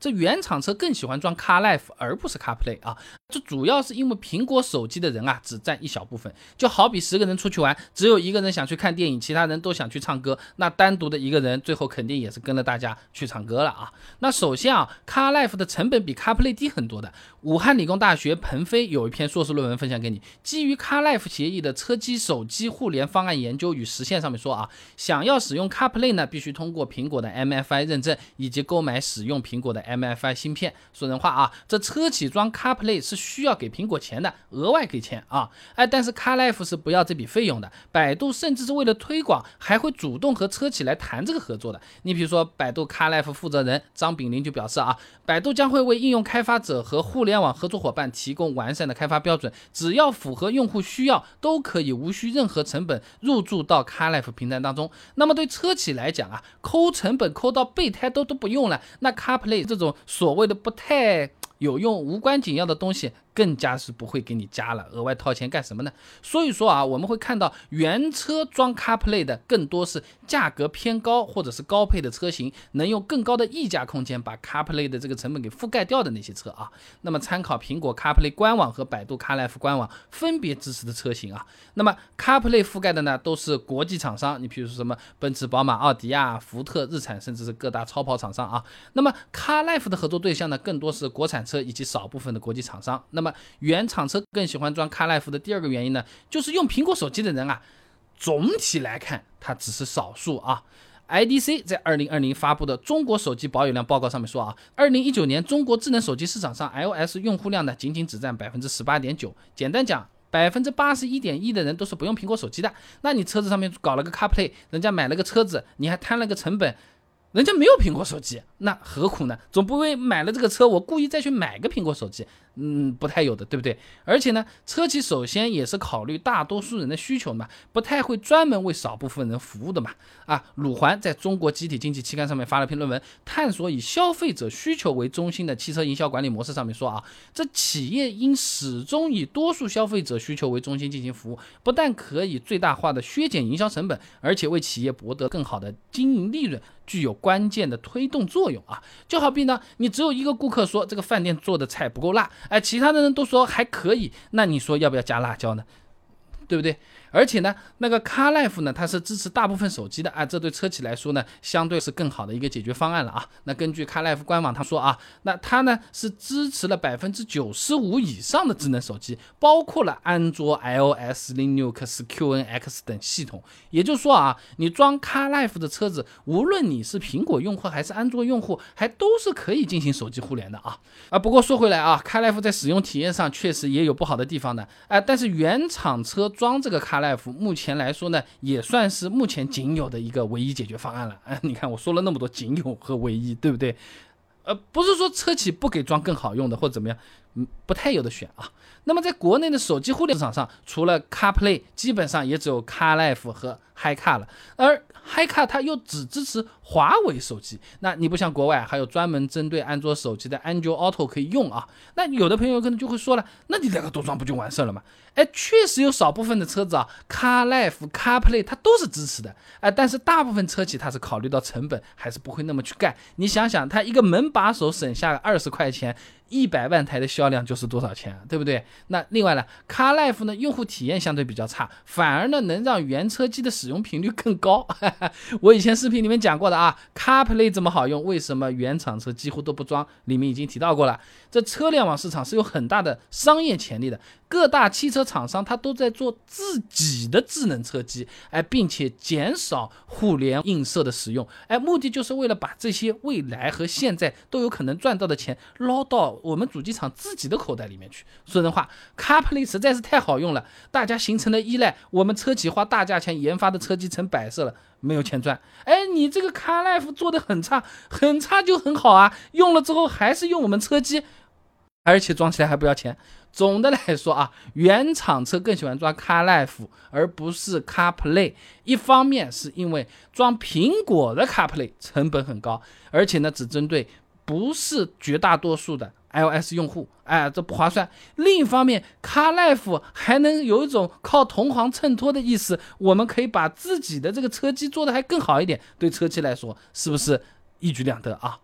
这原厂车更喜欢装 CarLife 而不是 CarPlay 啊，这主要是因为苹果手机的人啊只占一小部分，就好比十个人出去玩，只有一个人想去看电影，其他人都想去唱歌，那单独的一个人最后肯定也是跟着大家去唱歌了啊。那首先啊，CarLife 的成本比 CarPlay 低很多的。武汉理工大学彭飞有一篇硕士论文分享给你，基于 CarLife 协议的车机手机互联方案研究与实现上面说啊，想要使用 CarPlay 呢，必须通过苹果的 MFI 认证以及购买使用苹果的。MFI 芯片，说人话啊，这车企装 CarPlay 是需要给苹果钱的，额外给钱啊，哎，但是 CarLife 是不要这笔费用的。百度甚至是为了推广，还会主动和车企来谈这个合作的。你比如说，百度 CarLife 负责人张炳林就表示啊，百度将会为应用开发者和互联网合作伙伴提供完善的开发标准，只要符合用户需要，都可以无需任何成本入驻到 CarLife 平台当中。那么对车企来讲啊，抠成本抠到备胎都都不用了，那 CarPlay 这。这种所谓的不太有用、无关紧要的东西。更加是不会给你加了，额外掏钱干什么呢？所以说啊，我们会看到原车装 CarPlay 的更多是价格偏高或者是高配的车型，能用更高的溢价空间把 CarPlay 的这个成本给覆盖掉的那些车啊。那么参考苹果 CarPlay 官网和百度 CarLife 官网分别支持的车型啊，那么 CarPlay 覆盖的呢都是国际厂商，你比如说什么奔驰、宝马、奥迪啊、福特、日产，甚至是各大超跑厂商啊。那么 CarLife 的合作对象呢，更多是国产车以及少部分的国际厂商。那么原厂车更喜欢装 CarLife 的第二个原因呢，就是用苹果手机的人啊，总体来看，它只是少数啊。IDC 在二零二零发布的中国手机保有量报告上面说啊，二零一九年中国智能手机市场上 iOS 用户量呢，仅仅只占百分之十八点九。简单讲，百分之八十一点一的人都是不用苹果手机的。那你车子上面搞了个 CarPlay，人家买了个车子，你还摊了个成本。人家没有苹果手机，那何苦呢？总不会买了这个车，我故意再去买个苹果手机，嗯，不太有的，对不对？而且呢，车企首先也是考虑大多数人的需求嘛，不太会专门为少部分人服务的嘛。啊，鲁环在中国集体经济期刊上面发了篇论文，探索以消费者需求为中心的汽车营销管理模式。上面说啊，这企业应始终以多数消费者需求为中心进行服务，不但可以最大化的削减营销成本，而且为企业博得更好的经营利润。具有关键的推动作用啊，就好比呢，你只有一个顾客说这个饭店做的菜不够辣，哎，其他的人都说还可以，那你说要不要加辣椒呢？对不对？而且呢，那个 CarLife 呢，它是支持大部分手机的啊，这对车企来说呢，相对是更好的一个解决方案了啊。那根据 CarLife 官网他说啊，那它呢是支持了百分之九十五以上的智能手机，包括了安卓、iOS、Linux、QNX 等系统。也就是说啊，你装 CarLife 的车子，无论你是苹果用户还是安卓用户，还都是可以进行手机互联的啊。啊，不过说回来啊，CarLife 在使用体验上确实也有不好的地方的，哎，但是原厂车。装这个 Car，Life 目前来说呢，也算是目前仅有的一个唯一解决方案了。哎，你看我说了那么多仅有和唯一，对不对？呃，不是说车企不给装更好用的或者怎么样，嗯，不太有的选啊。那么在国内的手机互联市场上，除了 CarPlay，基本上也只有 CarLife 和 HiCar 了。而 HiCar 它又只支持华为手机，那你不像国外还有专门针对安卓手机的安卓 Auto 可以用啊。那有的朋友可能就会说了，那你两个都装不就完事儿了吗？哎，确实有少部分的车子啊，CarLife、CarPlay 它都是支持的，哎，但是大部分车企它是考虑到成本，还是不会那么去干。你想想，它一个门把手省下二十块钱。一百万台的销量就是多少钱，对不对？那另外呢，CarLife 呢，用户体验相对比较差，反而呢能让原车机的使用频率更高。我以前视频里面讲过的啊，CarPlay 这么好用，为什么原厂车几乎都不装？里面已经提到过了，这车联网市场是有很大的商业潜力的。各大汽车厂商它都在做自己的智能车机，哎，并且减少互联映射的使用，哎，目的就是为了把这些未来和现在都有可能赚到的钱捞到我们主机厂自己的口袋里面去。说人话，CarPlay 实在是太好用了，大家形成了依赖，我们车企花大价钱研发的车机成摆设了，没有钱赚。哎，你这个 CarLife 做的很差，很差就很好啊，用了之后还是用我们车机。而且装起来还不要钱。总的来说啊，原厂车更喜欢装 CarLife 而不是 CarPlay。一方面是因为装苹果的 CarPlay 成本很高，而且呢只针对不是绝大多数的 iOS 用户，哎，这不划算。另一方面，CarLife 还能有一种靠同行衬托的意思，我们可以把自己的这个车机做的还更好一点，对车企来说是不是一举两得啊？